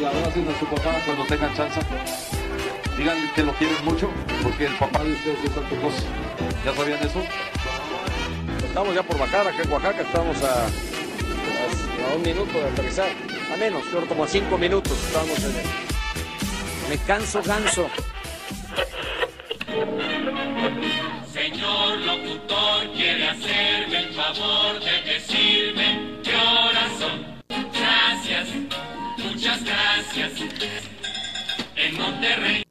y abracen a su papá cuando tengan chance. Díganle que lo quieren mucho, porque el papá de ustedes es Santo Cosa. ¿Ya sabían eso? Estamos ya por Bacara, acá en Oaxaca, estamos a, a, un minuto de aterrizar. A menos, como a cinco minutos estamos en el... Me canso, ganso. Monterrey.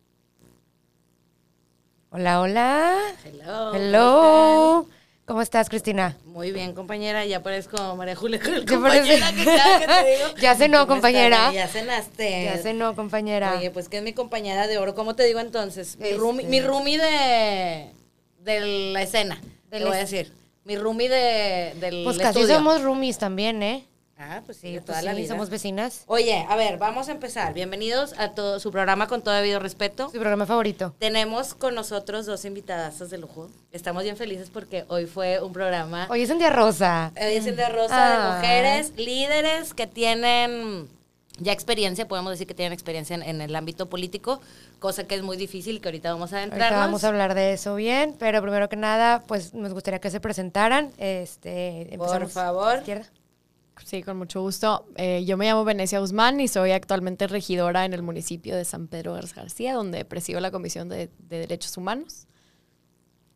Hola, hola. Hello. Hello. ¿Cómo estás, Cristina? Muy bien, compañera. Ya parezco María Julia, ¿Qué compañera que cada que te digo. Ya cenó, ¿Cómo compañera. estás? Ya cenaste. Ya no, compañera. Oye, pues que es mi compañera de oro. ¿Cómo te digo entonces? Mi Este. roomie, mi roomie de, de la escena. Te voy a decir. Mi roomie de, del pues casi estudio. somos roomies también, ¿eh? Ah, pues sí, Sí, pues toda la sí, vida. somos vecinas. Oye, a ver, vamos a empezar. Bienvenidos a todo su programa con todo debido respeto. Su programa favorito. Tenemos con nosotros dos invitadazas de lujo. Estamos bien felices porque hoy fue un programa Hoy es un día rosa. Hoy es el de Rosa Ah. de mujeres líderes que tienen ya experiencia, podemos decir que tienen experiencia en, en el ámbito político, cosa que es muy difícil, que ahorita vamos a Ahorita adentrarnos. vamos a hablar de eso bien, pero primero que nada, pues nos gustaría que se presentaran. Este, Por favor. izquierda. Sí, con mucho gusto. Eh, yo me llamo Venecia Guzmán y soy actualmente regidora en el municipio de San Pedro Garza García, donde presido la Comisión de, de Derechos Humanos.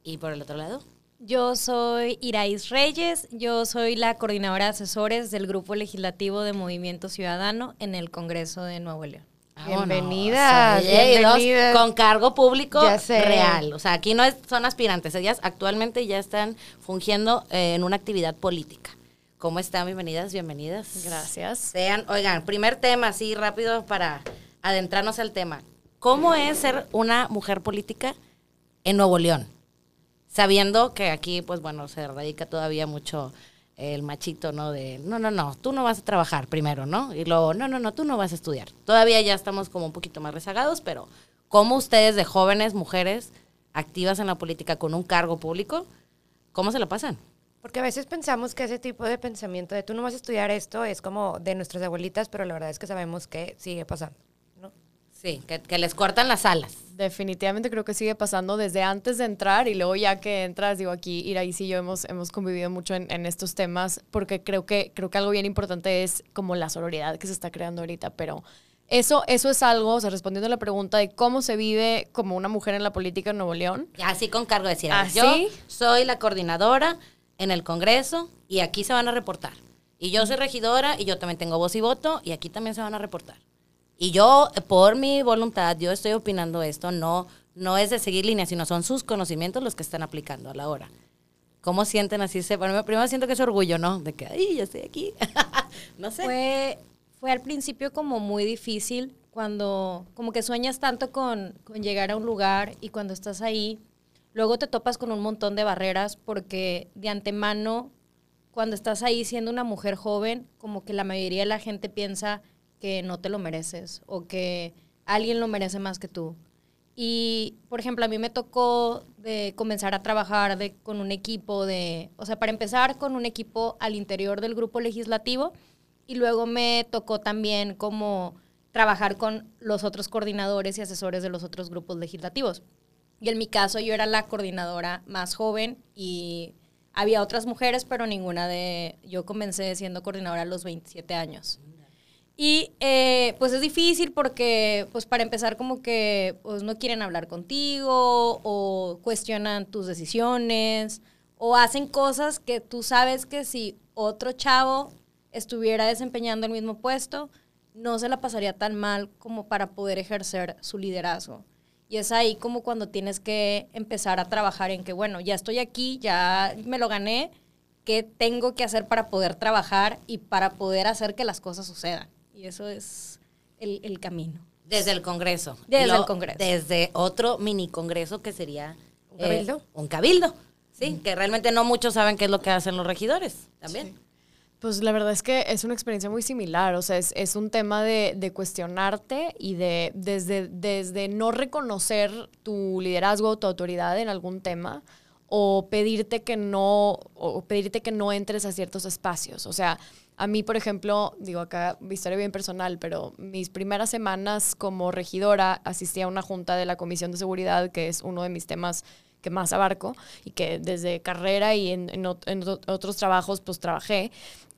Y por el otro lado. Yo soy Iraís Reyes, yo soy la coordinadora de asesores del Grupo Legislativo de Movimiento Ciudadano en el Congreso de Nuevo León. Bienvenidas, dos bienvenidas. con cargo público real. O sea, aquí no es- son aspirantes, ellas actualmente ya están fungiendo eh, en una actividad política. ¿Cómo están? Bienvenidas, bienvenidas. Gracias. Sean, oigan, primer tema, así rápido para adentrarnos al tema. ¿Cómo es ser una mujer política en Nuevo León? Sabiendo que aquí, pues bueno, se radica todavía mucho el machito, ¿no? De, no, no, no, tú no vas a trabajar primero, ¿no? Y luego, no, no, no, tú no vas a estudiar. Todavía ya estamos como un poquito más rezagados, pero ¿cómo ustedes de jóvenes, mujeres, activas en la política con un cargo público, cómo se la pasan? Porque a veces pensamos que ese tipo de pensamiento de tú no vas a estudiar esto es como de nuestras abuelitas, pero la verdad es que sabemos que sigue pasando. ¿no? Sí, que, que les cortan las alas. Definitivamente creo que sigue pasando desde antes de entrar y luego ya que entras, digo aquí, Iraís y yo hemos, hemos convivido mucho en, en estos temas porque creo que, creo que algo bien importante es como la sororidad que se está creando ahorita, pero eso, eso es algo, o sea, respondiendo a la pregunta de cómo se vive como una mujer en la política en Nuevo León, así con cargo de decir, ¿Ah, yo soy la coordinadora en el Congreso y aquí se van a reportar. Y yo soy regidora y yo también tengo voz y voto y aquí también se van a reportar. Y yo, por mi voluntad, yo estoy opinando esto, no, no es de seguir líneas, sino son sus conocimientos los que están aplicando a la hora. ¿Cómo sienten así? Bueno, primero siento que es orgullo, ¿no? De que, ay, yo estoy aquí. no sé. Fue, fue al principio como muy difícil cuando como que sueñas tanto con, con llegar a un lugar y cuando estás ahí, luego te topas con un montón de barreras porque de antemano, cuando estás ahí siendo una mujer joven, como que la mayoría de la gente piensa que no te lo mereces o que alguien lo merece más que tú. Y, por ejemplo, a mí me tocó de comenzar a trabajar de, con un equipo de, o sea, para empezar con un equipo al interior del grupo legislativo y luego me tocó también como trabajar con los otros coordinadores y asesores de los otros grupos legislativos. Y en mi caso yo era la coordinadora más joven y había otras mujeres, pero ninguna de, yo comencé siendo coordinadora a los 27 años. Y eh, pues es difícil porque, pues para empezar, como que pues, no quieren hablar contigo o cuestionan tus decisiones o hacen cosas que tú sabes que si otro chavo estuviera desempeñando el mismo puesto, no se la pasaría tan mal como para poder ejercer su liderazgo. Y es ahí como cuando tienes que empezar a trabajar en que, bueno, ya estoy aquí, ya me lo gané, ¿qué tengo que hacer para poder trabajar y para poder hacer que las cosas sucedan? Y eso es el, el camino. Desde el Congreso. Desde el Congreso. Desde otro mini Congreso que sería... ¿Un cabildo? eh, un cabildo, sí, que realmente no muchos saben qué es lo que hacen los regidores también. Pues la verdad es que es una experiencia muy similar, o sea, es, es un tema de, de cuestionarte y de desde, desde no reconocer tu liderazgo o tu autoridad en algún tema o pedirte que no, o pedirte que no entres a ciertos espacios. O sea, a mí, por ejemplo, digo acá, mi historia bien personal, pero mis primeras semanas como regidora asistí a una junta de la Comisión de Seguridad, que es uno de mis temas que más abarco y que desde carrera y en, en en ot- otros trabajos pues trabajé.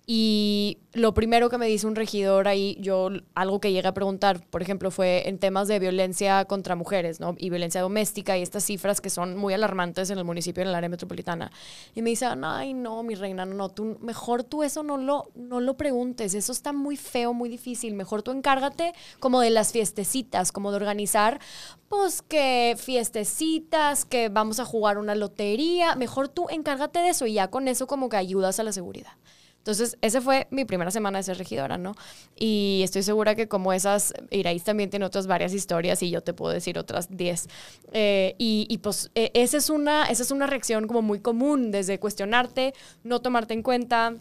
Y lo primero que me dice un regidor ahí, yo algo que llegué a preguntar, por ejemplo, fue en temas de violencia contra mujeres, ¿no? Y violencia doméstica y estas cifras que son muy alarmantes en el municipio, en el área metropolitana. Y me dice, ay, no, mi reina, no, tú, mejor tú eso no lo, no lo preguntes, eso está muy feo, muy difícil. Mejor tú encárgate como de las fiestecitas, como de organizar, pues que fiestecitas, que vamos a jugar una lotería. Mejor tú encárgate de eso y ya con eso como que ayudas a la seguridad. Entonces, esa fue mi primera semana de ser regidora, ¿no? Y estoy segura que como esas, Iraíz también tiene otras varias historias y yo te puedo decir otras 10. Eh, y, y, pues eh, esa, es una, esa es una reacción como muy común, desde cuestionarte, no tomarte en cuenta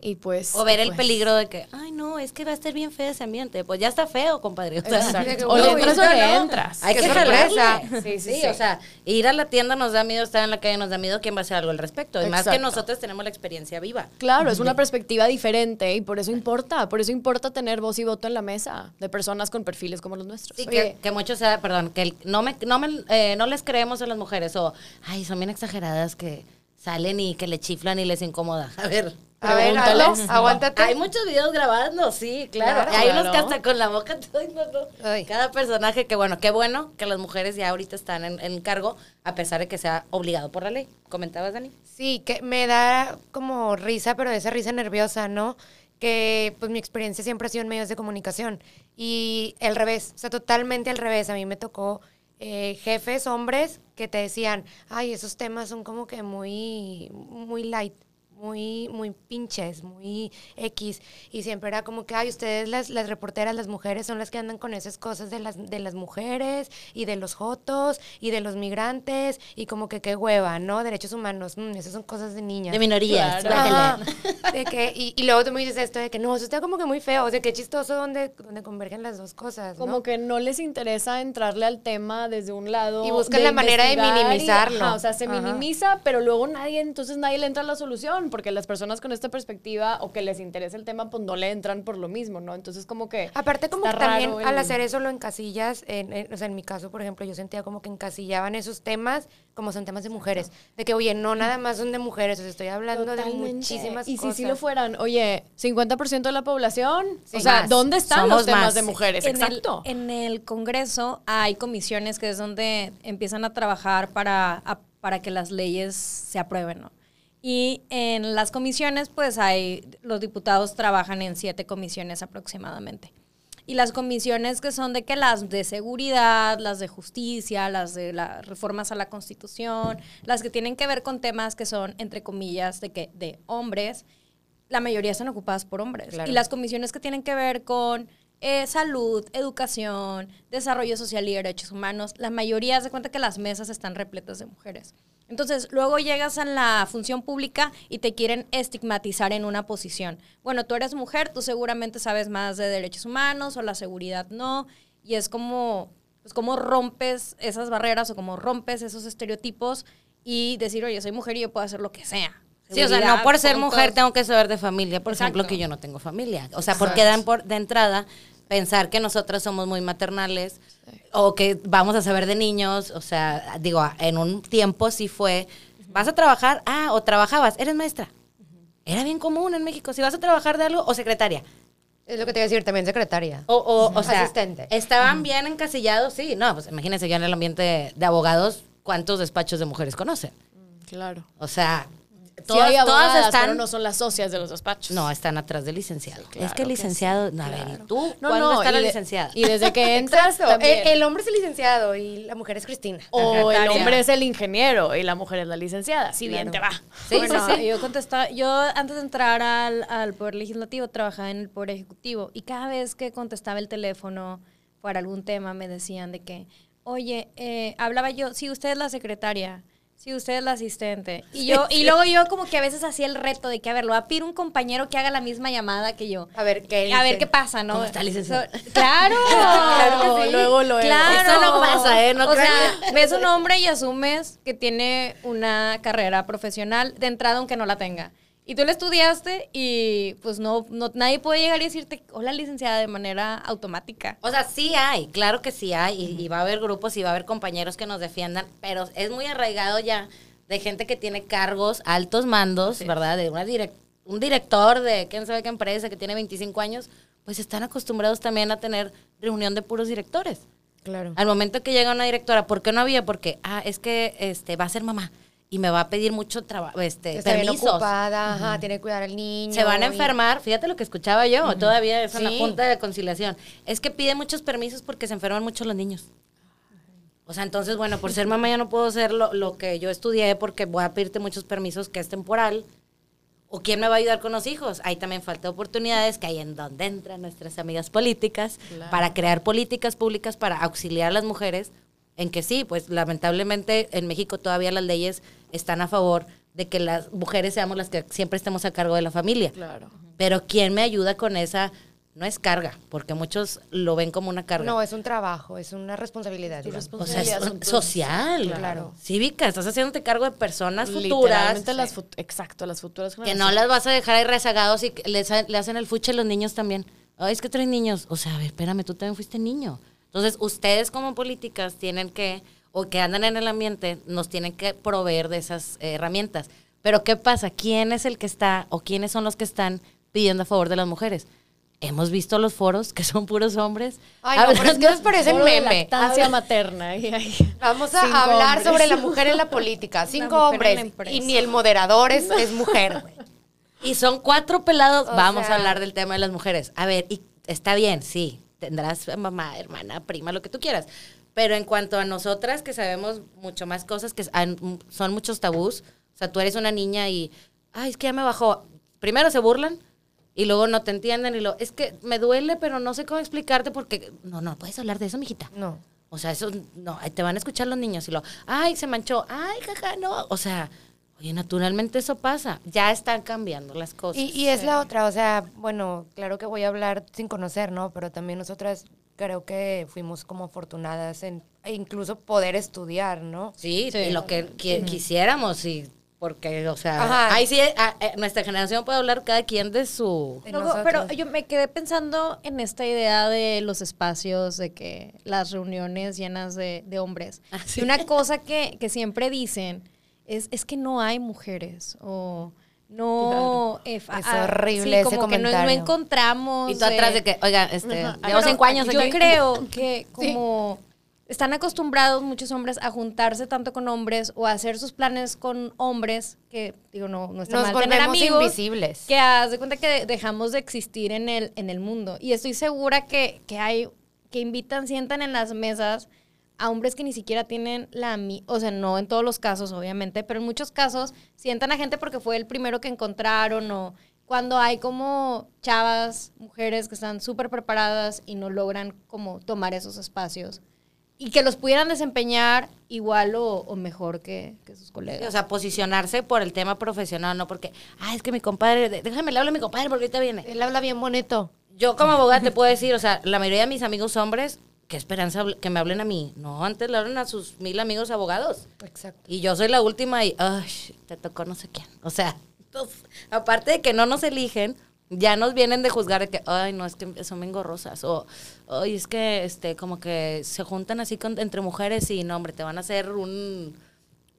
y pues... O ver el pues, peligro de que, ay, no, es que va a estar bien feo ese ambiente. Pues ya está feo, compadre. O sea. O le entras o le entras. Hay Qué que sorpresa. Sí, Sí, o sea, ir a la tienda nos da miedo, estar en la calle nos da miedo, ¿quién va a hacer algo al respecto? Y más que nosotros tenemos la experiencia viva. Claro, es una perspectiva diferente y por eso importa, por eso importa tener voz y voto en la mesa de personas con perfiles como los nuestros. Sí, que, que muchos, sea, perdón, que el- no, me, no, me, eh, no les creemos a las mujeres o, ay, son bien exageradas que salen y que le chiflan y les incomoda. A ver. A ver, hazlo, aguántate. Hay muchos videos grabando, sí, claro. Claro, Y hay unos que hasta con la boca, ay, no, no. Cada personaje, que bueno, qué bueno que las mujeres ya ahorita están en, en cargo, a pesar de que sea obligado por la ley. ¿Comentabas, Dani? Sí, que me da como risa, pero esa risa nerviosa, ¿no? Que pues mi experiencia siempre ha sido en medios de comunicación. Y el revés, o sea, totalmente al revés. A mí me tocó eh, jefes, hombres, que te decían, ay, esos temas son como que muy, muy light. Muy, muy pinches, muy X. Y siempre era como que, ay, ustedes las, las reporteras, las mujeres, son las que andan con esas cosas de las, de las mujeres y de los jotos y de los migrantes y como que qué hueva, ¿no? Derechos humanos, mm, esas son cosas de niñas. De minorías. Claro. De que, y, y luego tú me dices esto de que no, eso está como que muy feo, o sea, qué chistoso donde, donde convergen las dos cosas, ¿no? Como que no les interesa entrarle al tema desde un lado. Y buscan la manera de y- minimizarlo. ajá, o sea, se Ajá. minimiza, pero luego nadie, entonces nadie le entra a la solución, porque las personas con esta perspectiva o que les interesa el tema, pues no le entran por lo mismo, ¿no? Entonces, como que. Aparte como que también al hacer eso lo encasillas, en, en- o sea, en mi caso, por ejemplo, yo sentía como que encasillaban esos temas como son temas de mujeres. De que, oye, no nada más son de mujeres, o sea, estoy hablando de muchísimas y cosas. si sí lo fueran, oye, 50% de la población, Sí, o sea, más. ¿dónde están Somos los temas más. de mujeres? En el, Exacto. en el Congreso hay comisiones que es donde empiezan a trabajar para, a- para que las leyes se aprueben, ¿no? Y en las comisiones, pues hay, los diputados trabajan en siete comisiones aproximadamente. Y las comisiones que son de que las de seguridad, las de justicia, las de las reformas a la constitución, las que tienen que ver con temas que son, entre comillas, de que, de hombres, la mayoría están ocupadas por hombres. Claro. Y las comisiones que tienen que ver con eh, salud, educación, desarrollo social y derechos humanos, la mayoría se cuenta que las mesas están repletas de mujeres. Entonces, luego llegas a la función pública y te quieren estigmatizar en una posición. Bueno, tú eres mujer, tú seguramente sabes más de derechos humanos o la seguridad no. Y es como, pues, cómo rompes esas barreras o cómo rompes esos estereotipos y decir, oye, soy mujer y yo puedo hacer lo que sea. Sí, o sea, no por ser mujer tengo que saber de familia, por ejemplo, que yo no tengo familia. O sea, porque dan por de entrada pensar que nosotras somos muy maternales o que vamos a saber de niños, o sea, digo, en un tiempo sí fue, vas a trabajar, ah, o trabajabas, eres maestra. Era bien común en México, si vas a trabajar de algo, o secretaria. Es lo que te iba a decir, también secretaria. O, o, o sea, Asistente. estaban bien encasillados, sí, no, pues imagínense yo en el ambiente de, de abogados, ¿cuántos despachos de mujeres conocen? Claro. O sea, todas, abogadas, todas están... pero no son las socias de los despachos. No, están atrás del licenciado. claro es que el que licenciado, a ver, ¿y tú? No, ¿Cuándo no, está la de- licenciada? Y desde que entras también. El, el hombre es el licenciado y la mujer es Cristina. o el hombre es el ingeniero y la mujer es la licenciada. Si bien te va. Sí, Bueno, sí, sí. Yo contestaba, yo antes de entrar al, al Poder Legislativo trabajaba en el Poder Ejecutivo y cada vez que contestaba el teléfono para algún tema me decían de que, oye, eh, hablaba yo, sí, usted es la secretaria, Sí, usted es la asistente. Y yo, y luego yo como que a veces hacía el reto de que, a ver, lo va a pedir un compañero que haga la misma llamada que yo. A ver, ¿qué A ver qué pasa, ¿no? ¿Cómo está, licenciada? So- claro. Claro sí. Luego, luego. Claro. Eso no pasa, ¿eh? No o sea, crean. ves un hombre y asumes que tiene una carrera profesional de entrada aunque no la tenga. Y tú la estudiaste y pues no, no nadie puede llegar y decirte, hola licenciada, de manera automática. O sea, sí hay, claro que sí hay, y, y va a haber grupos y va a haber compañeros que nos defiendan, pero es muy arraigado ya de gente que tiene cargos, altos mandos, ¿verdad? De una direc- un director de quién sabe qué empresa que tiene 25 años, pues están acostumbrados también a tener reunión de puros directores. Claro. Al momento que llega una directora, ¿por qué no había? Porque, ah, es que este va a ser mamá y me va a pedir mucho trabajo, este, Está bien permisos. ocupada, ajá, tiene que cuidar al niño. Se van a y- enfermar, fíjate lo que escuchaba yo, todavía es Sí. Junta de Conciliación. Es que piden muchos permisos porque se enferman mucho los niños. O sea, entonces, bueno, por ser mamá ya no puedo hacer lo, lo que yo estudié porque voy a pedirte muchos permisos que es temporal. ¿O quién me va a ayudar con los hijos? Ahí también falta oportunidades, que ahí en donde entran nuestras amigas políticas, para crear políticas públicas para auxiliar a las mujeres, en que sí, pues lamentablemente en México todavía las leyes están a favor de que las mujeres seamos las que siempre estemos a cargo de la familia. Claro. Pero ¿quién me ayuda con esa? No es carga, porque muchos lo ven como una carga. No, es un trabajo, es una responsabilidad. digamos. o sea, es responsabilidad, social, Claro. cívica, estás haciéndote cargo de personas futuras Literalmente las fut- exacto, las futuras que no las vas a dejar ahí rezagados y que les ha- le hacen el fuche a los niños también. Ay, es que traen niños. O sea, a ver, espérame, tú también fuiste niño. Entonces, ustedes como políticas tienen que, o que andan en el ambiente, nos tienen que proveer de esas eh, herramientas. Pero, ¿qué pasa? ¿Quién es el que está, o quiénes son los que están pidiendo a favor de las mujeres? Hemos visto los foros que son puros hombres. Ay, no, pero es que nos parece meme. materna. Vamos a Cinco hablar hombres. sobre la mujer en la política. Cinco la hombres. Y ni el moderador es, es mujer. Y son cuatro pelados. O Vamos sea- a hablar del tema de las mujeres. A ver, y está bien, sí. Tendrás mamá, hermana, prima, lo que tú quieras. Pero en cuanto a nosotras, que sabemos mucho más cosas, que son muchos tabús. O sea, tú eres una niña y, ay, es que ya me bajó. Primero se burlan y luego no te entienden y lo, es que me duele, pero no sé cómo explicarte porque, no, no, puedes hablar de eso, mijita. No. O sea, eso, no, te van a escuchar los niños y lo, ay, se manchó, ay, jaja, no. O sea, oye, naturalmente eso pasa. Ya están cambiando las cosas. Y, y es la otra, o sea, bueno, claro que voy a hablar sin conocer, ¿no? Pero también nosotras creo que fuimos como afortunadas en e incluso poder estudiar, ¿no? Sí, y lo que qui- quisiéramos, y porque, o sea, Ajá. ahí sí, a- eh, nuestra generación puede hablar cada quien de su... De Luego, pero yo me quedé pensando en esta idea de los espacios, de que las reuniones llenas de, de hombres. Ah, sí. Y una cosa que, que siempre dicen es, es que no hay mujeres o no... eh, Es ah, horrible ese como que no- no, comentario. encontramos... Y tú atrás eh, de que, oiga, este, llevo pero cinco años Yo aquí. creo que como están acostumbrados muchos hombres a juntarse tanto con hombres o a hacer sus planes con hombres, que digo, no, no está Nos mal tener amigos, invisibles. que haz de cuenta que de- dejamos de existir en el, en el mundo. Y estoy segura que, que hay, que invitan, sientan en las mesas a hombres que ni siquiera tienen la o sea, no en todos los casos, obviamente, pero en muchos casos sientan a gente porque fue el primero que encontraron o cuando hay como chavas, mujeres que están súper preparadas y no logran como tomar esos espacios y que los pudieran desempeñar igual o, o mejor que, que sus colegas. O sea, posicionarse por el tema profesional, no porque, ah, es que mi compadre, déjame le hablo a mi compadre porque ahorita viene. Él habla bien bonito. Yo como abogada te puedo decir, o sea, la mayoría de mis amigos hombres, qué esperanza que me hablen a mí. No, antes le hablan a sus mil amigos abogados. Exacto. Y yo soy la última y, ay, te tocó no sé quién. O sea, entonces, aparte de que no nos eligen, ya nos vienen de juzgar de que, ay, no, es que son bien gorrosas. O, ay, es que, este, como que se juntan así con, entre mujeres y, no, hombre, te van a hacer un,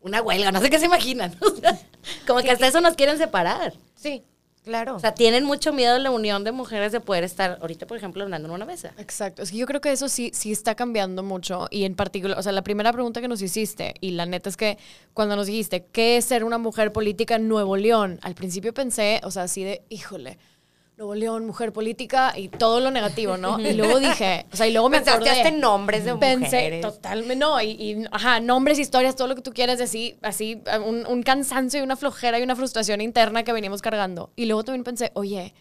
una huelga. No sé qué se imaginan. Como que hasta eso nos quieren separar. Sí, claro. O sea, tienen mucho miedo de la unión de mujeres de poder estar, ahorita, por ejemplo, hablando en una mesa. Exacto. Es que yo creo que eso sí, sí está cambiando mucho. Y en particular, o sea, la primera pregunta que nos hiciste, y la neta es que cuando nos dijiste, ¿qué es ser una mujer política en Nuevo León? Al principio pensé, o sea, así de, híjole, Nuevo León, mujer política y todo lo negativo, ¿no? Y luego dije, o sea, y luego me Pensaste acordé. en nombres de Pensé, mujeres. totalmente, no, y, y, ajá, nombres, historias, todo lo que tú quieras, así, así, un, un cansancio y una flojera y una frustración interna que veníamos cargando. Y luego también pensé, oye,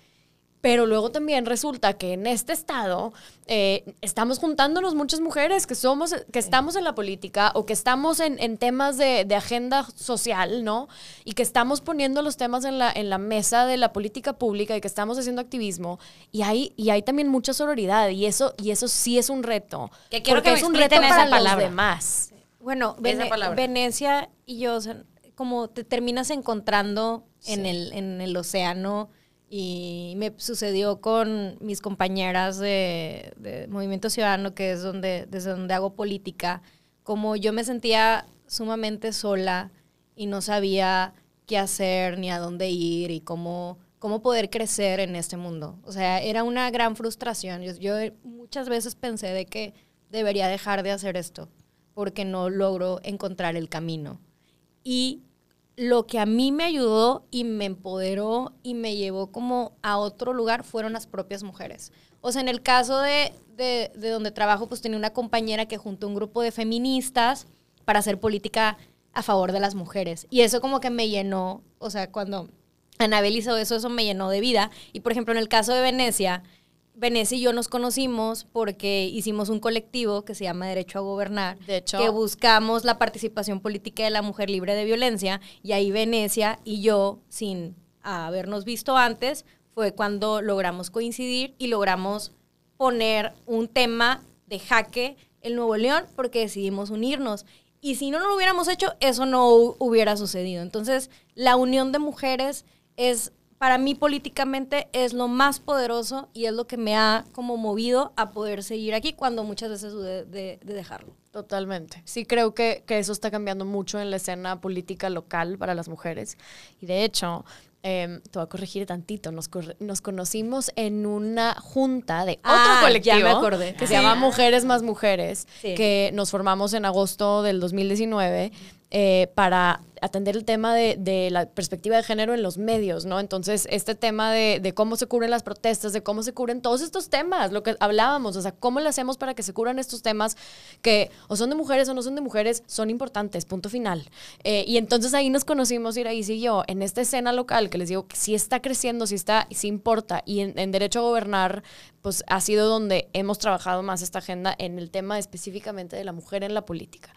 Pero luego también resulta que en este estado eh, estamos juntándonos muchas mujeres que somos, que estamos en la política o que estamos en, en temas de, de agenda social, ¿no? Y que estamos poniendo los temas en la, en la mesa de la política pública y que estamos haciendo activismo. Y hay, y hay también mucha sororidad y eso, y eso sí es un reto. Que quiero porque que es un reto esa para los palabra. demás. Bueno, Vene-. Venecia y yo, o sea, como te terminas encontrando en, el, en el océano y me sucedió con mis compañeras de, de Movimiento Ciudadano, que es donde, desde donde hago política, como yo me sentía sumamente sola y no sabía qué hacer ni a dónde ir y cómo, cómo poder crecer en este mundo. O sea, era una gran frustración. Yo, yo muchas veces pensé de que debería dejar de hacer esto porque no logro encontrar el camino. Y lo que a mí me ayudó y me empoderó y me llevó como a otro lugar fueron las propias mujeres. O sea, en el caso de, de, de donde trabajo, pues tenía una compañera que juntó un grupo de feministas para hacer política a favor de las mujeres. Y eso como que me llenó, o sea, cuando Anabel hizo eso, eso me llenó de vida. Y por ejemplo, en el caso de Venecia, Venecia y yo nos conocimos porque hicimos un colectivo que se llama Derecho a Gobernar, De hecho- que buscamos la participación política de la mujer libre de violencia, y ahí Venecia y yo, sin habernos visto antes, fue cuando logramos coincidir y logramos poner un tema de jaque en Nuevo León porque decidimos unirnos. Y si no lo hubiéramos hecho, eso no hu- hubiera sucedido. Entonces, la unión de mujeres es, para mí políticamente, es lo más poderoso y es lo que me ha como movido a poder seguir aquí cuando muchas veces dudé de, de dejarlo. Totalmente. Sí, creo que, que eso está cambiando mucho en la escena política local para las mujeres. Y de hecho, em, te voy a corregir tantito, nos, nos conocimos en una junta de otro Ah, colectivo ya me acordé. que se llama Mujeres más Mujeres, Sí. que nos formamos en agosto del 2019 eh, para atender el tema de, de la perspectiva de género en los medios, ¿no? Entonces, este tema de, de cómo se cubren las protestas, de cómo se cubren todos estos temas, lo que hablábamos, o sea, cómo le hacemos para que se cubran estos temas que o son de mujeres o no son de mujeres, son importantes, punto final. Eh, y entonces ahí nos conocimos, Iraíz y yo, en esta escena local que les digo que sí está creciendo, sí está, sí importa, y en, en Derecho a Gobernar, pues ha sido donde hemos trabajado más esta agenda en el tema específicamente de la mujer en la política.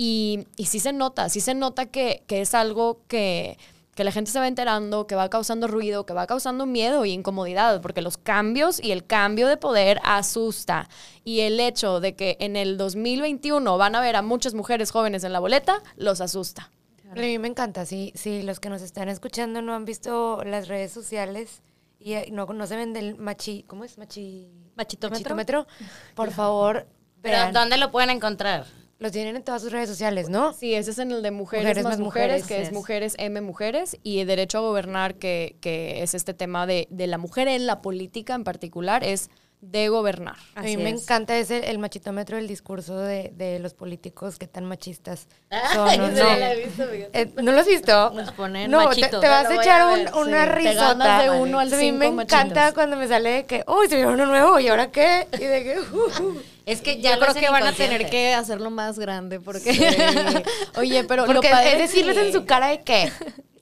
Y, y sí se nota, sí se nota que, que es algo que, que la gente se va enterando, que va causando ruido, que va causando miedo y incomodidad, porque los cambios y el cambio de poder asusta. Y el hecho de que en el 2021 van a ver a muchas mujeres jóvenes en la boleta, los asusta. A mí me encanta, sí, sí, los que nos están escuchando no han visto las redes sociales y eh, no, no se ven del machi, ¿cómo es? Machi, ¿Machitómetro? Por favor, Pero vean. ¿dónde lo pueden encontrar? Lo tienen en todas sus redes sociales, ¿no? Sí, ese es en el de mujeres, Mujeres más más mujeres, mujeres, que es es. mujeres M mujeres, y derecho a gobernar, que, que es este tema de, de la mujer en la política en particular, es de gobernar. A mí Así me es. encanta ese, el machitómetro del discurso de, de los políticos que tan machistas son. ¿no? ese No. ya lo he visto. Eh, ¿No lo has visto? Nos ponen no, te, machitos. te vas Lo a echar a un- una sí. Te risota. de uno al a mí me cinco encanta machitos. cuando me sale de que, uy, se vio uno nuevo, ¿y ahora qué? Y de que, uh, uh. Es que ya Yo creo lo que van a tener que hacerlo más grande porque... Oye, pero lo Porque padre es decirles que- en su cara de que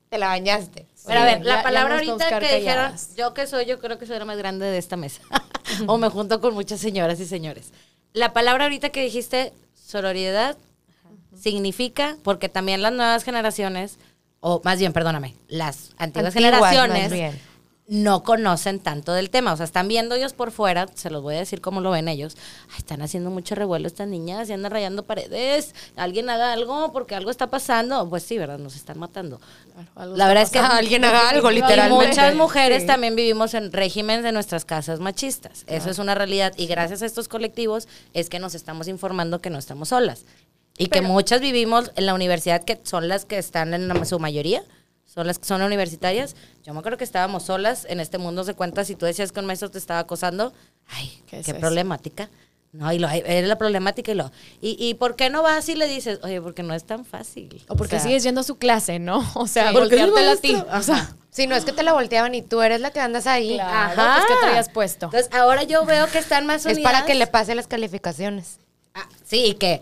te la bañaste. Pero a ver, ya- la ya palabra podemos ahorita que dijeron, yo que soy, yo creo que soy la más grande de esta mesa. o me junto con muchas señoras y señores. La palabra ahorita que dijiste, sororidad, significa, porque también las nuevas generaciones, o más bien, perdóname, las antiguas, Antiguas, generaciones. No conocen tanto del tema. O sea, están viendo ellos por fuera, se los voy a decir cómo lo ven ellos. Ay, están haciendo mucho revuelo estas niñas y andan rayando paredes. Alguien haga algo porque algo está pasando. Pues sí, ¿verdad? Nos están matando. La verdad es que. Alguien haga algo, literalmente. muchas mujeres Sí. también vivimos en regímenes de nuestras casas machistas. Eso es una realidad. Y gracias a estos colectivos es que nos estamos informando que no estamos solas. Y que muchas vivimos en la universidad, que son las que están en su mayoría, son las que son universitarias. Yo me acuerdo que estábamos solas en este mundo de cuentas y tú decías que un maestro te estaba acosando. Ay, ¿Qué es problemática. No, y lo, era la problemática y lo. ¿Y, ¿Y por qué no vas y le dices, oye, porque no es tan fácil? O porque sea, sigues yendo a su clase, ¿no? O sea, Sí. Porque es volteártela a ti. O sea, Si no es que te la volteaban y tú eres la que andas ahí. claro, Ajá. pues, ¿qué traías puesto? Entonces, ahora yo veo que están más Es unidas. para que le pase las calificaciones. Ah, sí, y que,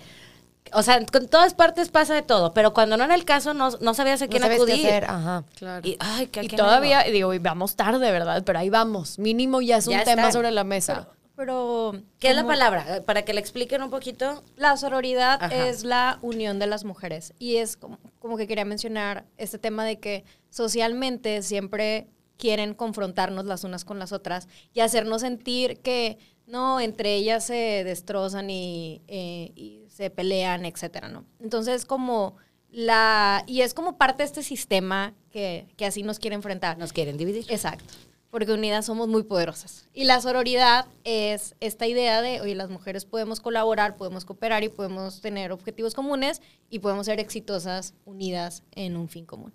o sea, con todas partes pasa de todo, pero cuando no era el caso, no, no sabías a No quién sabes qué acudir. hacer, ajá. Claro. Y, ay, ¿qué- Y todavía, hago? digo, y vamos tarde, ¿verdad? Pero ahí vamos. Mínimo ya es un Ya tema están. sobre la mesa. Pero. ¿Qué es la palabra? Para que le expliquen un poquito. La sororidad Ajá. es la unión de las mujeres. Y es como, como que quería mencionar este tema de que socialmente siempre quieren confrontarnos las unas con las otras y hacernos sentir que no, entre ellas se destrozan y, eh, y se pelean, etcétera, ¿no? Entonces, como la. Y es como parte de este sistema que, que así nos quiere enfrentar. Nos quieren dividir. Exacto. Porque unidas somos muy poderosas. Y la sororidad es esta idea de, oye, las mujeres podemos colaborar, podemos cooperar y podemos tener objetivos comunes y podemos ser exitosas unidas en un fin común.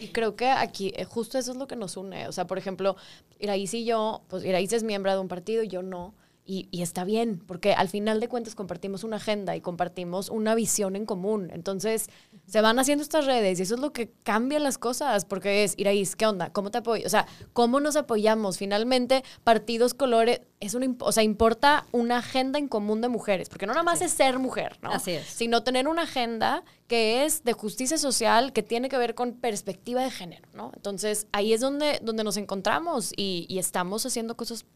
Y creo que aquí eh, justo eso es lo que nos une. O sea, por ejemplo, Iraís y yo, pues Iraís es miembro de un partido y yo no. Y, y está bien, porque al final de cuentas compartimos una agenda y compartimos una visión en común. Entonces, se van haciendo estas redes y eso es lo que cambia las cosas, porque es, Iraís, ¿qué onda? ¿Cómo te apoyo? O sea, ¿cómo nos apoyamos? Finalmente, partidos, colores, es una, o sea, importa una agenda en común de mujeres, porque no nada más es ser mujer, ¿no? Así es. sino tener una agenda que es de justicia social, que tiene que ver con perspectiva de género, ¿no? Entonces, ahí es donde, donde nos encontramos y, y estamos haciendo cosas...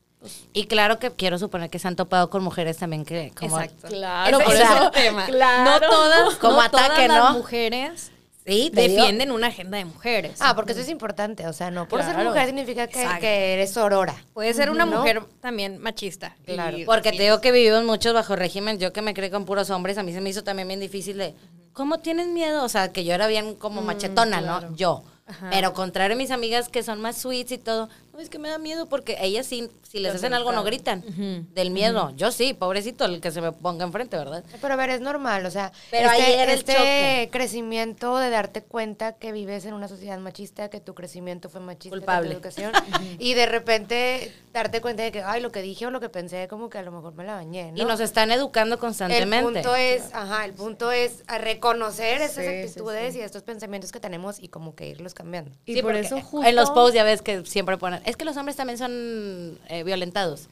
Y claro que quiero suponer que se han topado con mujeres también que como Claro, por eso... el tema. Claro. No todas, Como no ataque, todas las ¿no? mujeres Sí, digo. defienden una agenda de mujeres. Ah, porque eso es importante. O sea, no por ser Claro. mujer significa que, Exacto. que eres sorora. Puede ser una ¿no? mujer también machista. Claro. Porque te digo que vivimos muchos bajo régimen. Yo que me creí con puros hombres, a mí se me hizo también bien difícil de, ¿cómo tienes miedo? O sea, que yo era bien como machetona, ¿no? Yo. Pero contrario a mis amigas que son más sweets y todo, es que me da miedo porque ellas sí, si les hacen algo no gritan del miedo. Yo sí, pobrecito el que se me ponga enfrente, ¿verdad? Pero a ver, es normal, o sea, Pero este, ahí era el este choque. crecimiento de darte cuenta que vives en una sociedad machista, que tu crecimiento fue machista, que Culpable. tu educación, y de repente darte cuenta de que, ay, lo que dije o lo que pensé, como que a lo mejor me la bañé, ¿no? Y nos están educando el constantemente. punto es, ajá, el punto es a reconocer esas Sí, sí, actitudes y estos pensamientos que tenemos y como que irlos cambiando. Y Sí, por eso justo... En los posts ya ves que siempre ponen, es que los hombres también son eh, violentados.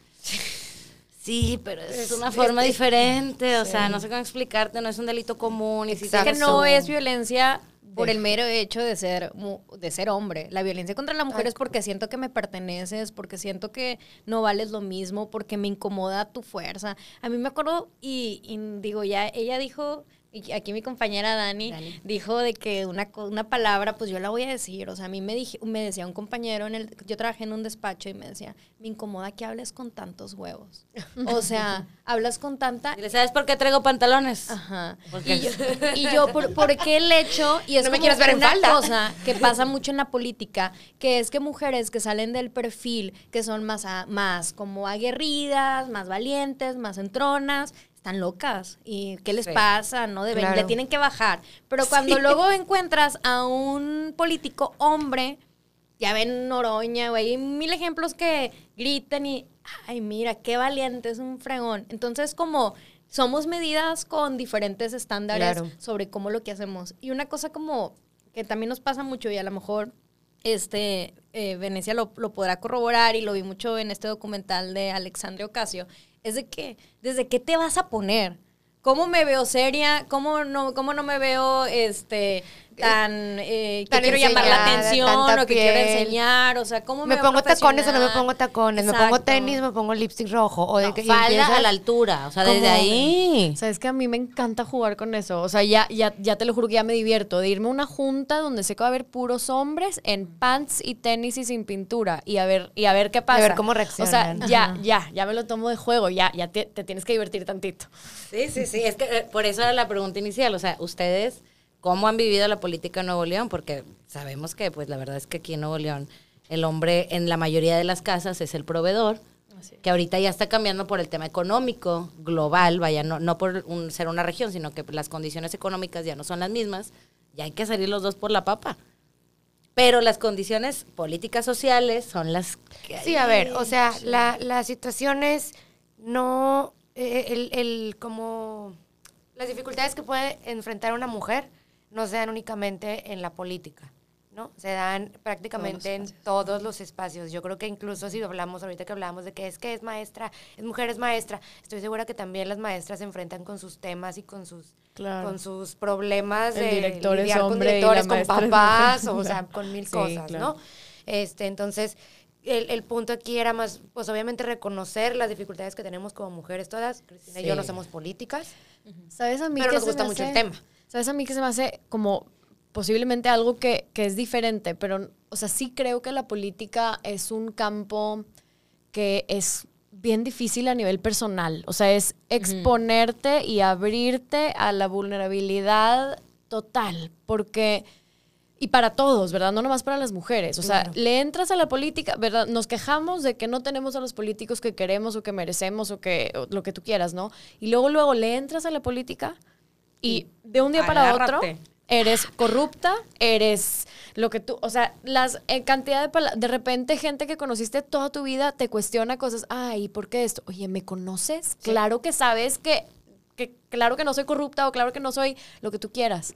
Sí, pero es, una forma diferente, o sea, no sé cómo explicarte, no es un delito común. Es que no es violencia por el mero hecho de ser de ser hombre. La violencia contra la mujer es porque siento que me perteneces, porque siento que no vales lo mismo, porque me incomoda tu fuerza. A mí me acuerdo y, y digo ya ella dijo aquí mi compañera Dani, Dani. dijo de que una, una palabra, pues yo la voy a decir. O sea, a mí me, dije, me decía un compañero, en el, yo trabajé en un despacho y me decía, me incomoda que hables con tantos huevos. O sea, hablas con tanta... Dile, ¿Sabes por qué traigo pantalones? Ajá. Porque- Y yo, y yo por, ¿por qué el hecho? Y es No me como quieres ver en una falda. cosa que pasa mucho en la política, que es que mujeres que salen del perfil, que son más, a- más como aguerridas, más valientes, más entronas, están locas. ¿Y qué les Sí. pasa? No deben, Claro. le tienen que bajar. Pero cuando luego encuentras a un político hombre, ya ven Noroña, güey, hay mil ejemplos que gritan y, ay, mira, qué valiente, es un fregón. Entonces, como somos medidas con diferentes estándares Claro. sobre cómo lo que hacemos. Y una cosa como que también nos pasa mucho y a lo mejor este eh, Venecia lo, lo podrá corroborar y lo vi mucho en este documental de Alexandria Ocasio, es de que, ¿desde qué te vas a poner? ¿Cómo me veo seria? ¿Cómo no, cómo no me veo este tan, eh, que Tan quiero llamar la atención o que quiero piel. enseñar? O sea, ¿cómo me, ¿Me pongo tacones o no me pongo tacones? ¿Me pongo Exacto. tenis me pongo lipstick rojo? O de No, que, falda empiezas- a la altura, o sea, desde ahí. Sabes que a mí me encanta jugar con eso. O sea, ya, ya, ya te lo juro que ya me divierto. De irme a una junta donde sé que va a haber puros hombres en pants y tenis y sin pintura. Y a ver, y a ver qué pasa. ver cómo O sea, reaccionan. ya, ya, ya me lo tomo de juego. Ya, ya te, te tienes que divertir tantito. Sí, sí, sí. Es que eh, por eso era la pregunta inicial. O sea, ustedes, ¿cómo han vivido la política en Nuevo León? Porque sabemos que, pues, la verdad es que aquí en Nuevo León, el hombre en la mayoría de las casas es el proveedor. Que ahorita ya está cambiando por el tema económico, global, vaya, no, no por un- ser una región, sino que las condiciones económicas ya no son las mismas. Ya hay que salir los dos por la papa. Pero las condiciones políticas sociales son las que Sí, a ver, o sea, la, la situación es no, eh, el, el como, las dificultades que puede enfrentar una mujer no sean únicamente en la política, ¿no? Se dan prácticamente en todos los espacios. Yo creo que incluso si hablamos, ahorita que hablamos de que es que es maestra, es mujer, es maestra, estoy segura que también las maestras se enfrentan con sus temas y con sus, Claro. con sus problemas El de director es lidiar con hombre y la directores, con papás, o sea, con mil Sí, cosas, claro. ¿no? Este, entonces, el, el punto aquí era más, pues obviamente reconocer las dificultades que tenemos como mujeres todas. Cristina y yo no somos políticas, ¿Sabes a mí pero nos se gusta me mucho el tema. ¿Sabes a mí que se me hace como posiblemente algo que, que es diferente? Pero, o sea, sí creo que la política es un campo que es bien difícil a nivel personal. O sea, es exponerte y abrirte a la vulnerabilidad total. Porque y para todos, ¿verdad? No nomás para las mujeres. O sea, Claro. le entras a la política, ¿verdad? Nos quejamos de que no tenemos a los políticos que queremos o que merecemos o que o lo que tú quieras, ¿no? Y luego, luego le entras a la política y de un día para otro eres corrupta, eres lo que tú, o sea, las eh, cantidad de de repente gente que conociste toda tu vida te cuestiona cosas, ay, ¿por qué esto? Oye, ¿me conoces? Claro que sabes que, que claro que no soy corrupta o claro que no soy lo que tú quieras.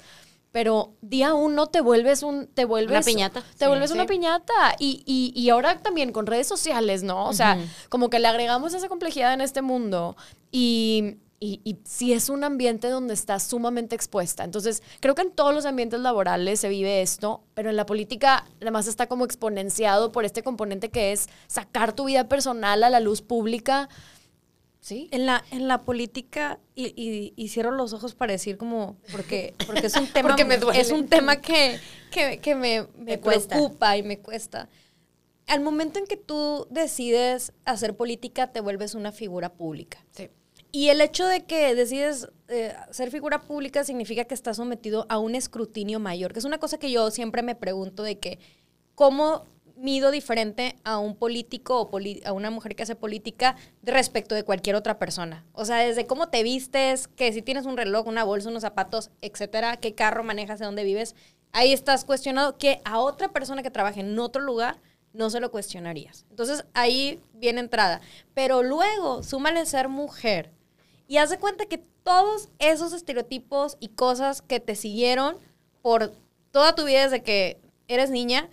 Pero día uno te vuelves un, te vuelves piñata. Te Sí, vuelves sí. una piñata. Y, y, y ahora también con redes sociales, ¿no? O sea, como que le agregamos esa complejidad en este mundo. Y, y, y sí es un ambiente donde estás sumamente expuesta. Entonces, creo que en todos los ambientes laborales se vive esto, pero en la política además está como exponenciado por este componente que es sacar tu vida personal a la luz pública. Sí. En la, en la política, y, y, y cierro los ojos para decir como, porque, porque es un tema, Porque me duele. es un tema que, que, que me, me cuesta. preocupa y me cuesta. Al momento en que tú decides hacer política, te vuelves una figura pública. Sí. Y el hecho de que decides eh, ser figura pública significa que estás sometido a un escrutinio mayor, que es una cosa que yo siempre me pregunto de que cómo mido diferente a un político o a una mujer que hace política respecto de cualquier otra persona. O sea, desde cómo te vistes, que si tienes un reloj, una bolsa, unos zapatos, etcétera, qué carro manejas, de dónde vives, ahí estás cuestionado que a otra persona que trabaje en otro lugar no se lo cuestionarías. Entonces ahí viene entrada. Pero luego, súmale ser mujer. Y haz de cuenta que todos esos estereotipos y cosas que te siguieron por toda tu vida desde que eres niña,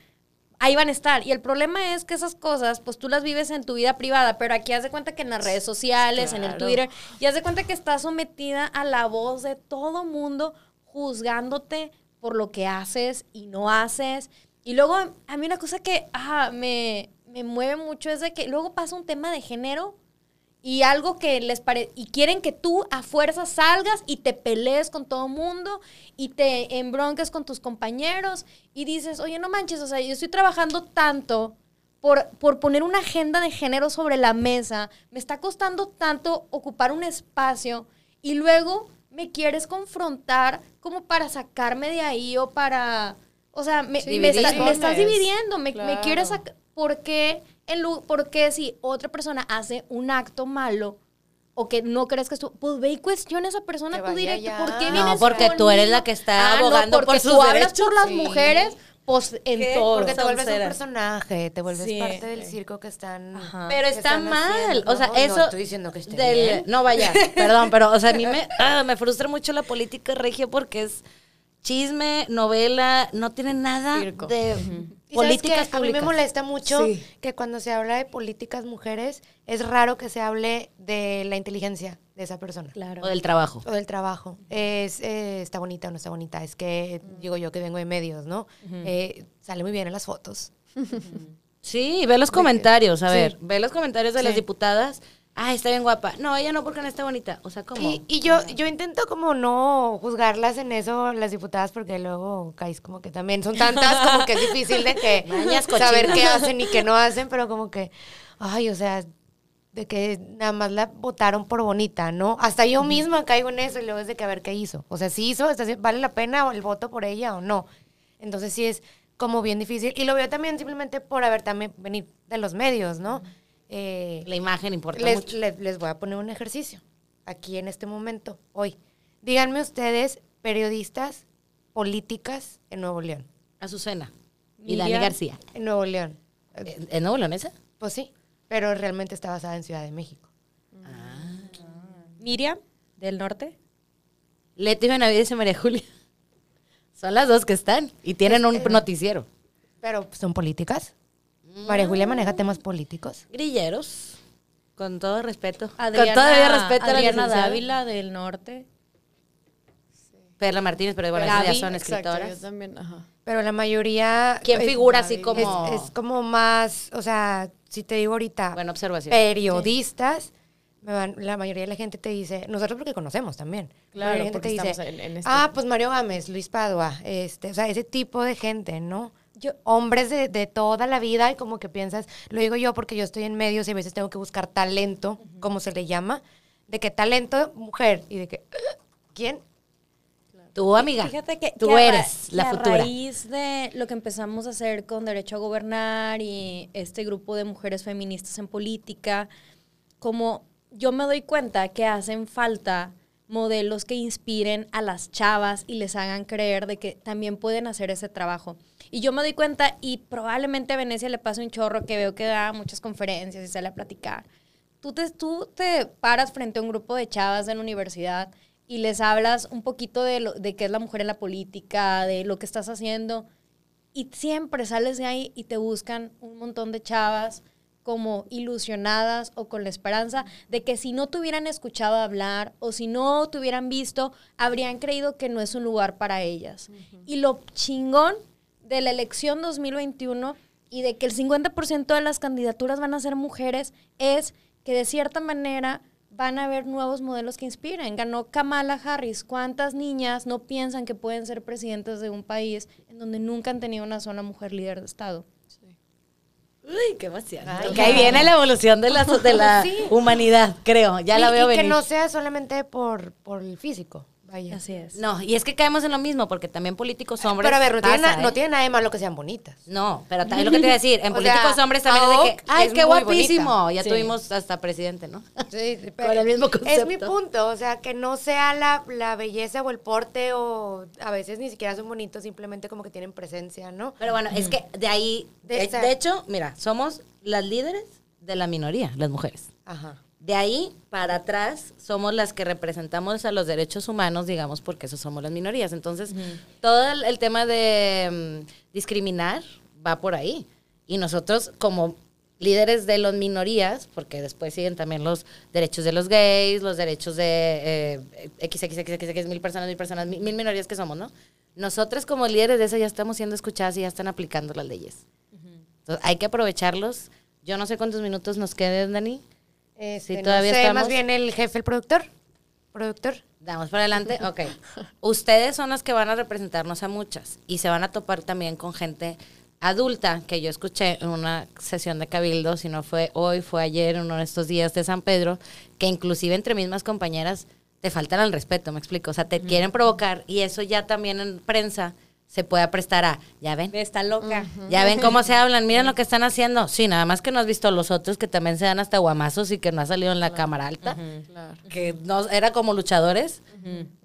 ahí van a estar. Y el problema es que esas cosas, pues tú las vives en tu vida privada, pero aquí haz de cuenta que en las redes sociales, en el. Twitter, y haz de cuenta que estás sometida a la voz de todo mundo juzgándote por lo que haces y no haces. Y luego a mí una cosa que ah, me, me mueve mucho es de que luego pasa un tema de género y algo que les parece, y quieren que tú a fuerza salgas y te pelees con todo mundo y te embronques con tus compañeros y dices, oye, no manches, o sea, yo estoy trabajando tanto por, por poner una agenda de género sobre la mesa, me está costando tanto ocupar un espacio y luego me quieres confrontar como para sacarme de ahí o para, o sea, me, Sí, me, está- dividir. me estás dividiendo, me, me quieres sacar, ¿por qué, en lu- por qué si otra persona hace un acto malo o que no crees que es tú, pues ve y cuestiona a esa persona tú directo, ya. ¿por qué No, vienes porque tú eres la que está Ah, no, abogando porque por sus tú hablas por las Sí. mujeres, pues en ¿Qué? todo. Porque te vuelves un personaje, te vuelves Sí. parte del circo que están. Ajá. Pero que está están mal. haciendo, O sea, ¿no? eso. No estoy diciendo que esté del- bien. No, vaya, perdón, pero, o sea, a mí me, ah, me frustra mucho la política regia porque es chisme, novela, no tiene nada Circo. de ¿Y sabes políticas qué? A mí me molesta mucho Sí. que cuando se habla de políticas mujeres, es raro que se hable de la inteligencia de esa persona. Claro. O del trabajo. O del trabajo. Es, eh, está bonita o no está bonita. Es que, digo yo que vengo de medios, ¿no? Eh, sale muy bien en las fotos. Sí, ve los comentarios, a Sí. ver, ve los comentarios de las Sí. diputadas. Ah, está bien guapa. No, ella no porque no está bonita. O sea, ¿cómo? Y, y yo, yo intento como no juzgarlas en eso, las diputadas, porque luego caes como que también son tantas como que es difícil de que Mañas saber qué hacen y qué no hacen, pero como que, ay, o sea, de que nada más la votaron por bonita, ¿no? Hasta yo misma caigo en eso y luego es de que a ver qué hizo. O sea, si hizo, está haci- ¿vale la pena el voto por ella o no? Entonces sí es como bien difícil. Y lo veo también simplemente por haber también venir de los medios, ¿no? Eh, La imagen importa les, mucho. le- les voy a poner un ejercicio aquí en este momento, hoy. Díganme ustedes, periodistas políticas en Nuevo León. Azucena. Y Dani Miriam. García. En Nuevo León. ¿En en Nuevo León esa? Pues sí, pero realmente está basada en Ciudad de México. Miriam, del norte. Leti Benavides y María Julia. Son las dos que están y tienen un noticiero. Pero pues, son políticas. María Julia maneja temas políticos. Grilleros. Con todo respeto. Adriana, con todo el respeto a la. Dávila del norte. Perla Martínez, pero bueno, Gaby, esas ya son Exacto, escritoras. yo también, ajá. Pero la mayoría... ¿Quién es- figura así como...? Es, es como más, o sea, si te digo ahorita, Buena observación. periodistas, me van- la mayoría de la gente te dice, nosotros porque conocemos también. La Claro, la porque gente estamos en- en este- ah, pues Mario Gámez, Luis Padua, este, o sea, ese tipo de gente, ¿no? Yo- Hombres de, de toda la vida y como que piensas, lo digo yo porque yo estoy en medios y a veces tengo que buscar talento, como se le llama, de que talento, mujer, y de que, ¿quién? Tú, amiga. Fíjate que tú que eres la que futura. A raíz de lo que empezamos a hacer con Derecho a Gobernar y este grupo de mujeres feministas en política, como yo me doy cuenta que hacen falta modelos que inspiren a las chavas y les hagan creer de que también pueden hacer ese trabajo. Y yo me doy cuenta, y probablemente a Venecia le pase un chorro que veo que da muchas conferencias y sale a platicar. Tú te, tú te paras frente a un grupo de chavas de la universidad y les hablas un poquito de, lo, de qué es la mujer en la política, de lo que estás haciendo, y siempre sales de ahí y te buscan un montón de chavas como ilusionadas o con la esperanza de que si no te hubieran escuchado hablar o si no te hubieran visto, habrían creído que no es un lugar para ellas. Y lo chingón de la elección 2021 y de que el 50% de las candidaturas van a ser mujeres es que de cierta manera van a haber nuevos modelos que inspiren. Ganó Kamala Harris. ¿Cuántas niñas no piensan que pueden ser presidentes de un país en donde nunca han tenido una sola mujer líder de Estado? Uy, qué emoción. que ahí viene la evolución de la, de la humanidad, creo. Ya la Y- veo y venir. que no sea solamente por, por el físico, vaya. Así es. No, y es que caemos en lo mismo, porque también políticos hombres. Pero a ver, no, tiene, pasa, no ¿eh? tiene nada de malo que sean bonitas. No, pero también lo que te iba a decir, en O políticos sea, hombres también es de que, ay, es qué muy guapísimo. bonita. Ya Sí. tuvimos hasta presidente, ¿no? Sí, Con el mismo Es mi concepto. punto, o sea, que no sea la, la belleza o el porte o a veces ni siquiera son bonitos, simplemente como que tienen presencia, ¿no? Pero bueno, es que de ahí, De de, esa- de hecho, mira, somos las líderes de la minoría, las mujeres. Ajá. De ahí para atrás somos las que representamos a los derechos humanos, digamos, porque eso somos las minorías. Entonces, todo el, el tema de mm, discriminar va por ahí. Y nosotros como líderes de las minorías, porque después siguen también los derechos de los gays, los derechos de eh, XXXX, mil personas, mil personas, mil, mil minorías que somos, ¿no? Nosotras como líderes de eso ya estamos siendo escuchadas y ya están aplicando las leyes. Entonces, hay que aprovecharlos. Yo no sé cuántos minutos nos queden, Dani. Este, Sí, todavía no sé, estamos. más bien el jefe, el productor. Productor. Damos para adelante, ok. Ustedes son las que van a representarnos a muchas y se van a topar también con gente adulta que yo escuché en una sesión de cabildo, si no fue hoy, fue ayer, uno de estos días de San Pedro, que inclusive entre mismas compañeras te faltan al respeto, me explico, o sea, te quieren provocar y eso ya también en prensa se puede prestar a, ya ven, Está loca. ya ven cómo se hablan, miren lo que están haciendo. Sí, nada más que no has visto los otros que también se dan hasta guamazos y que no ha salido en la cámara alta. Que no, era como luchadores.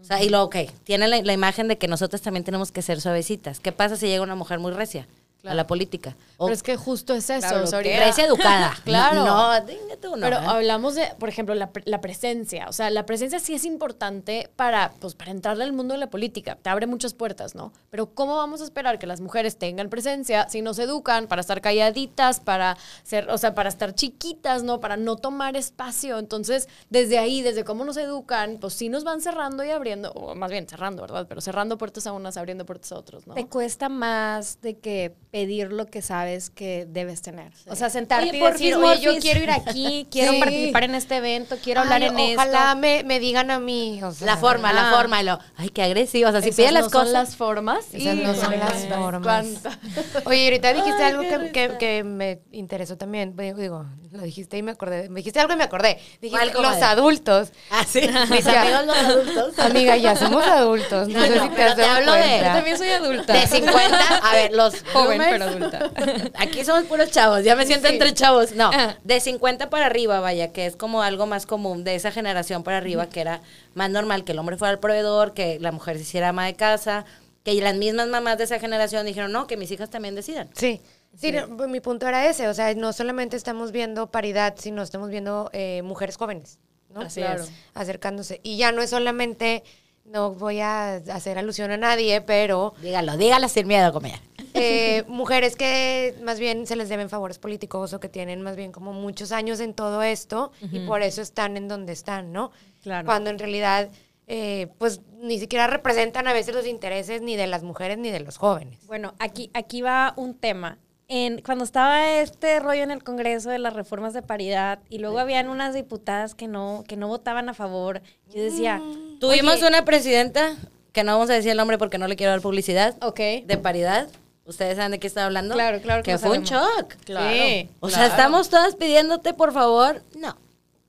O sea, y luego, ok, tienen la, la imagen de que nosotros también tenemos que ser suavecitas. ¿Qué pasa si llega una mujer muy recia a la política? O Pero es que justo es eso. Claro, recia educada. Claro. No, no, no, Pero ¿eh? hablamos de, por ejemplo, la, la presencia. O sea, la presencia sí es importante para, pues, para entrarle al mundo de la política. Te abre muchas puertas, ¿no? Pero ¿cómo vamos a esperar que las mujeres tengan presencia si no se educan para estar calladitas, para ser, o sea, para estar chiquitas, ¿no? Para no tomar espacio. Entonces, desde ahí, desde cómo nos educan, pues sí nos van cerrando y abriendo, o más bien cerrando, ¿verdad? Pero cerrando puertas a unas, abriendo puertas a otros, ¿no? Te cuesta más de que pedir lo que sabes que debes tener. O sea, sentarte Oye, y decir, oye, yo porfis". quiero ir aquí, quiero Sí. participar en este evento, quiero hablar en esto. Ojalá me, me digan a mí. o sea, La forma, la Ah. forma. Y lo, ay, qué agresiva. O sea, si piden las son cosas. las formas. Esas no son las formas. Oye, ahorita dijiste algo que, que, que me interesó también. Digo, digo, lo dijiste y me acordé. Me dijiste algo y me acordé. Dijiste ¿Cuál, los adultos. Ah, sí. Mis amigos los adultos. Amiga, ya somos adultos. No, No, sé no, si te hablo de- cuenta. Yo también soy adulta. De 50, a ver, los Joven, boomers- pero adulta. Aquí somos puros chavos, ya me siento Sí. entre chavos. No, Ah. de 50 para arriba, vaya, que es como algo más común de esa generación para arriba, que era más normal que el hombre fuera el proveedor, que la mujer se hiciera ama de casa, que las mismas mamás de esa generación dijeron, no, que mis hijas también decidan. Sí. Sí, no, pues, mi punto era ese, o sea, no solamente estamos viendo paridad, sino estamos viendo eh, mujeres jóvenes, ¿no? Así es. Acercándose. Y ya no es solamente no voy a hacer alusión a nadie, pero Dígalo, dígalo sin miedo, comer. eh, mujeres que más bien se les deben favores políticos o que tienen más bien como muchos años en todo esto y por eso están en donde están, ¿no? Claro. Cuando en realidad, eh, pues ni siquiera representan a veces los intereses ni de las mujeres ni de los jóvenes. Bueno, aquí, aquí va un tema. En, cuando estaba este rollo en el Congreso de las reformas de paridad y luego habían unas diputadas que no, que no votaban a favor, yo decía, Tuvimos oye, una presidenta, que no vamos a decir el nombre porque no le quiero dar publicidad, Ok. de paridad. ¿Ustedes saben de qué está hablando? Claro, claro que Que fue un shock. Claro. Sí. O sea, estamos todas pidiéndote, por favor. No,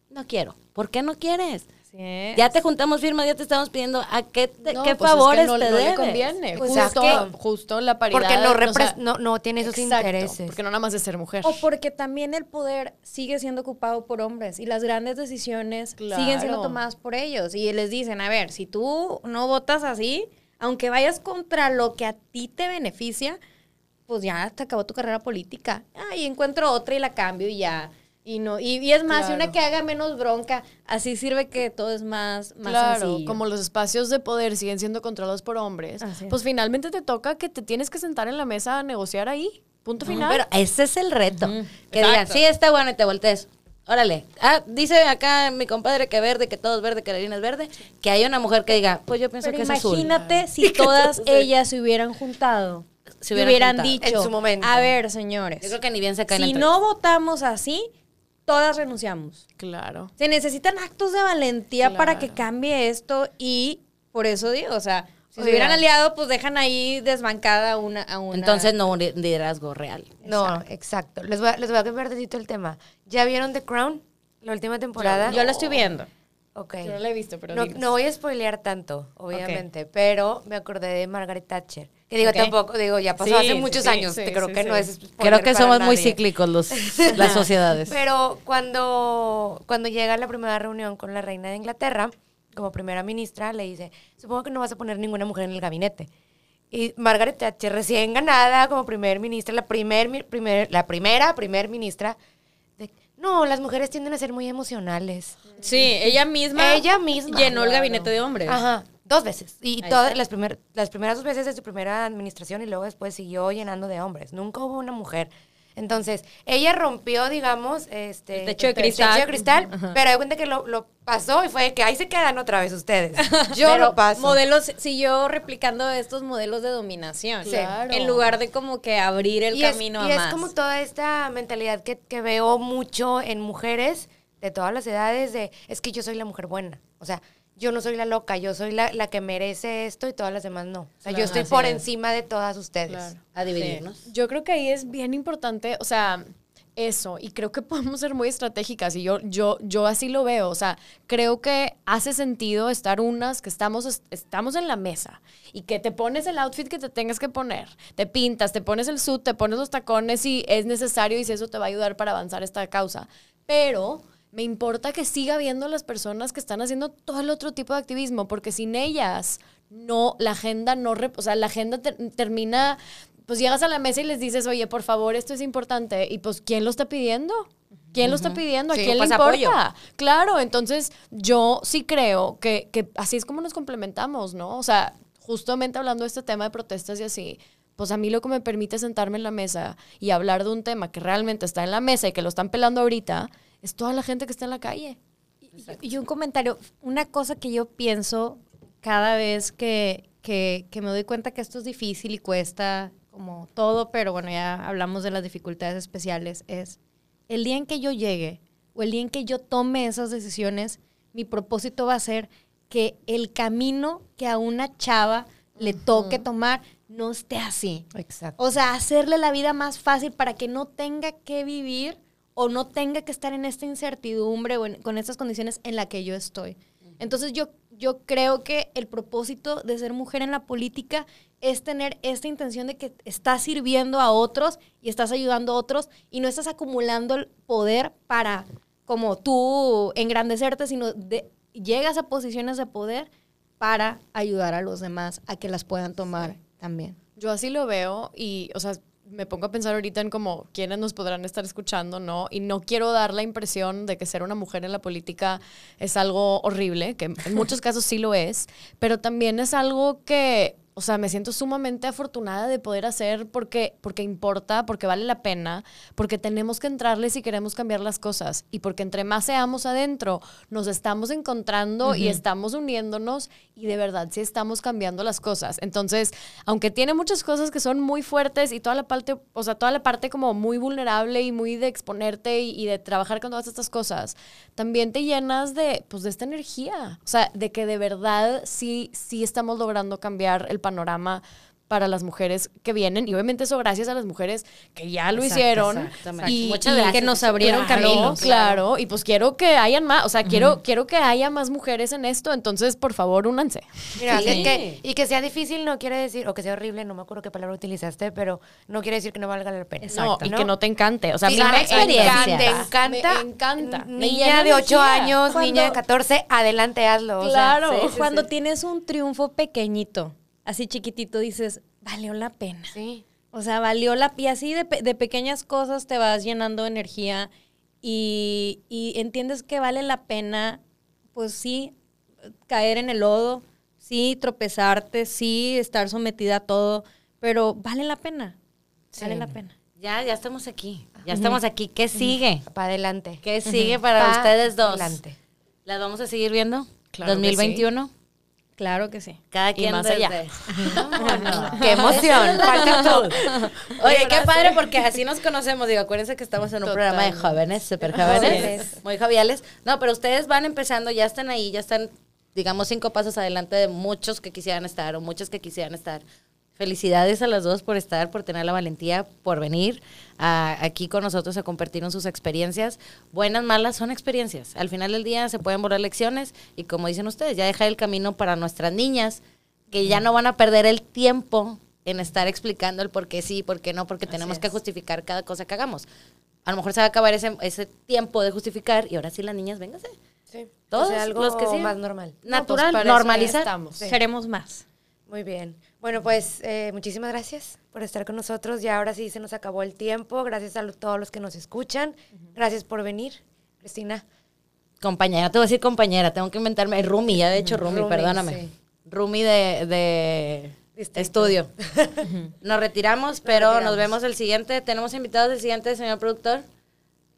no quiero. ¿Por qué no quieres? Ya te juntamos firmas, ya te estamos pidiendo a qué, te- No, qué pues es que favores no, te no le conviene. Pues justo, es que- justo la paridad. Porque no, o sea, no, no tiene esos exacto, intereses. Porque no nada más de ser mujer. O porque también el poder sigue siendo ocupado por hombres y las grandes decisiones Claro. siguen siendo tomadas por ellos. Y les dicen, a ver, si tú no votas así, aunque vayas contra lo que a ti te beneficia, pues ya te acabó tu carrera política. Ah, y encuentro otra y la cambio y ya. Y no, y, y es más, y una Claro. que haga menos bronca, así sirve que todo es más, más claro, sencillo. como los espacios de poder siguen siendo controlados por hombres, pues finalmente te toca que te tienes que sentar en la mesa a negociar ahí. Punto final. Pero ese es el reto. Que Exacto. digan, sí, está bueno y te voltees. Órale. Ah, dice acá mi compadre que verde, que todo es verde, que la harina es verde. Que hay una mujer que diga, pues yo pienso Pero que es azul. imagínate si todas ellas se hubieran juntado. Se hubieran hubieran, juntado. dicho, En su momento. a ver, señores, Yo creo que ni bien se caen si entre no votamos así, todas renunciamos. claro. Se necesitan actos de valentía Claro. para que cambie esto y por eso digo, o sea, si se hubieran aliado, pues dejan ahí desbancada a una, a una. Entonces no un li- liderazgo real. No, exacto. Les voy, a, les voy a cambiar tantito el tema. ¿Ya vieron The Crown? La última temporada. yo lo estoy viendo. Ok. Yo no la he visto, pero no, no voy a spoilear tanto, obviamente, pero me acordé de Margaret Thatcher. Que digo, Ok. tampoco, digo, ya pasó Sí, hace sí, muchos sí, años. sí, creo sí, que sí. no es Creo que para somos muy cíclicos los, las sociedades. Pero cuando, cuando llega a la primera reunión con la reina de Inglaterra, como primera ministra, le dice, supongo que no vas a poner ninguna mujer en el gabinete. Y Margaret Thatcher, recién ganada como primer ministra, la, primer, primer, la primera primer ministra, no, las mujeres tienden a ser muy emocionales. Sí, ella misma. Ella misma. Llenó el gabinete de hombres. Ajá, dos veces. Y Ahí todas está. las, primer- las primeras dos veces de su primera administración y luego después siguió llenando de hombres. Nunca hubo una mujer. Entonces, ella rompió, digamos, este, El techo de cristal. techo de cristal, pero hay cuenta que lo, lo pasó y fue que ahí se quedan otra vez ustedes. Yo Pero lo paso. Modelos, siguió replicando estos modelos de dominación. Sí. Claro. En lugar de como que abrir el y es, camino y a es más. como toda esta mentalidad que, que veo mucho en mujeres de todas las edades de, es que yo soy la mujer buena. O sea, yo no soy la loca, yo soy la, la que merece esto y todas las demás no. O sea, yo estoy por es. encima de todas ustedes. Claro. A dividirnos. Yo creo que ahí es bien importante, o sea, eso, y creo que podemos ser muy estratégicas, y yo, yo, yo así lo veo, o sea, creo que hace sentido estar unas que estamos, es- estamos en la mesa y que te pones el outfit que te tengas que poner, te pintas, te pones el suit, te pones los tacones si es necesario y si eso te va a ayudar para avanzar esta causa, pero me importa que siga habiendo las personas que están haciendo todo el otro tipo de activismo, porque sin ellas no, la agenda no, o sea, la agenda ter- termina, pues llegas a la mesa y les dices, oye, por favor, esto es importante, y pues, ¿quién lo está pidiendo? ¿Quién lo está pidiendo? ¿A Sí, quién pues, le importa? apoyo. Claro, entonces yo sí creo que, que así es como nos complementamos, ¿no? O sea, justamente hablando de este tema de protestas y así, pues a mí lo que me permite sentarme en la mesa y hablar de un tema que realmente está en la mesa y que lo están pelando ahorita, es toda la gente que está en la calle. Y un comentario, una cosa que yo pienso cada vez que, que, que me doy cuenta que esto es difícil y cuesta como todo, pero bueno, ya hablamos de las dificultades especiales, es el día en que yo llegue o el día en que yo tome esas decisiones, mi propósito va a ser que el camino que a una chava le toque tomar no esté así. Exacto. O sea, hacerle la vida más fácil para que no tenga que vivir o no tenga que estar en esta incertidumbre o en- con estas condiciones en la que yo estoy. Entonces yo, yo creo que el propósito de ser mujer en la política es tener esta intención de que estás sirviendo a otros y estás ayudando a otros y no estás acumulando el poder para como tú engrandecerte, sino de, llegas a posiciones de poder para ayudar a los demás a que las puedan tomar también. Yo así lo veo y, o sea, me pongo a pensar ahorita en como quiénes nos podrán estar escuchando, ¿no? Y no quiero dar la impresión de que ser una mujer en la política es algo horrible, que en muchos casos sí lo es, pero también es algo que o sea, me siento sumamente afortunada de poder hacer porque, porque importa, porque vale la pena, porque tenemos que entrarle si queremos cambiar las cosas y porque entre más seamos adentro, nos estamos encontrando y estamos uniéndonos y de verdad sí estamos cambiando las cosas. Entonces, aunque tiene muchas cosas que son muy fuertes y toda la parte, o sea, toda la parte como muy vulnerable y muy de exponerte y, y de trabajar con todas estas cosas, también te llenas de, pues, de esta energía. O sea, de que de verdad sí, sí estamos logrando cambiar el panorama para las mujeres que vienen y obviamente eso gracias a las mujeres que ya lo Exacto, hicieron y, Muchas y gracias. que nos abrieron Claro, caminos. Claro, y pues quiero que hayan más, o sea, quiero, quiero que haya más mujeres en esto, entonces por favor únanse. Mira, Sí. que- que- y que sea difícil no quiere decir, o que sea horrible, no me acuerdo qué palabra utilizaste, pero no quiere decir que no valga la pena. No, y que no te encante, o sea, Sí, a mí me me experiencias. encanta, te encanta. Me encanta. Niña de 8 energía. años, Cuando- niña de 14, adelante, hazlo. o sea, Claro. sí, sí, Cuando sí. tienes un triunfo pequeñito, así chiquitito, dices, valió la pena. Sí. O sea, valió la Y así de, de pequeñas cosas te vas llenando de energía y, y entiendes que vale la pena, pues sí, caer en el lodo, sí, tropezarte, sí, estar sometida a todo, pero vale la pena. Vale la pena. Ya, ya estamos aquí. Ya estamos aquí. ¿Qué sigue? Para adelante. ¿Qué sigue para Pa' ustedes dos? adelante. ¿Las vamos a seguir viendo? Claro que 2021. Claro que sí. Cada quien más desde- allá. Vámonos. Qué emoción. Falta tú. Oye, qué padre porque así nos conocemos. Digo, acuérdense que estamos en un programa de jóvenes, súper jóvenes, muy joviales. No, pero ustedes van empezando, ya están ahí, ya están, digamos, cinco pasos adelante de muchos que quisieran estar o muchos que quisieran estar. Felicidades a las dos por estar, por tener la valentía, por venir a- aquí con nosotros a compartirnos sus experiencias. Buenas, malas, son experiencias. Al final del día se pueden borrar lecciones y como dicen ustedes, ya dejar el camino para nuestras niñas que ya no van a perder el tiempo en estar explicando el por qué sí, por qué no, porque tenemos que justificar cada cosa que hagamos. A lo mejor se va a acabar ese, ese tiempo de justificar y ahora sí las niñas, véngase. Sí. Todos O sea, algo los que sí. más normal. Natural, No, pues, normalizar. estamos. Seremos más. Muy bien. Bueno, pues eh, muchísimas gracias por estar con nosotros. Ya ahora sí se nos acabó el tiempo. Gracias a todos los que nos escuchan. Gracias por venir, Cristina. Compañera, te voy a decir compañera, tengo que inventarme. Rumi, ya he hecho Rumi, Rumi, perdóname. sí. Rumi de, de estudio. Nos retiramos, pero nos retiramos. vemos el siguiente. Tenemos invitados el siguiente, señor productor.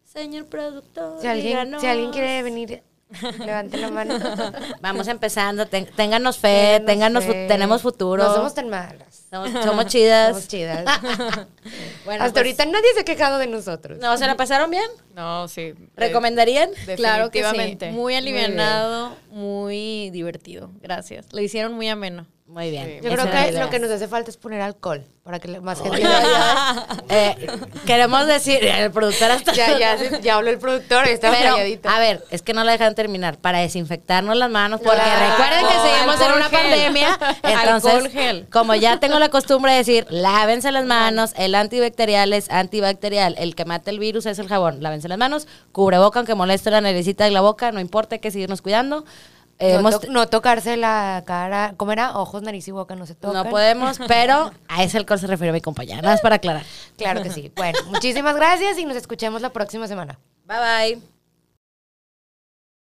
Señor productor. Si alguien, díganos. si alguien quiere venir, levante la mano. Vamos empezando, ten- ténganos fe, Ténganos ténganos fu- fe. tenemos futuro. No somos tan malas. somos, somos chidas. Somos chidas. Bueno, Hasta pues, ahorita nadie se ha quejado de nosotros. ¿No se la pasaron bien? No, sí. ¿Recomendarían? Claro que sí. Definitivamente. Muy alivianado, muy divertido. Gracias. Lo hicieron muy ameno. Muy bien. Yo creo que lo que nos hace falta es poner alcohol para que le- más gente vaya. Eh, queremos decir, el productor hasta... Ya, ya, se- ya habló el productor, Pero, calladito. a ver, es que no la dejan terminar. Para desinfectarnos las manos, porque recuerden que seguimos en una gel. pandemia. Entonces, Alcohol gel. como ya tengo la costumbre de decir, lávense las manos, el antibacterial es antibacterial, el que mata el virus es el jabón. Lávense las manos, cubre boca, aunque moleste la naricita y la boca, no importa, hay que seguirnos cuidando. Eh, no, hemos- to- no tocarse la cara, ¿cómo era? Ojos, nariz y boca no se tocan. no podemos, pero a ese alcohol se refiere mi compañera, nada más para aclarar. Claro que sí. Bueno, muchísimas gracias y nos escuchemos la próxima semana. Bye bye.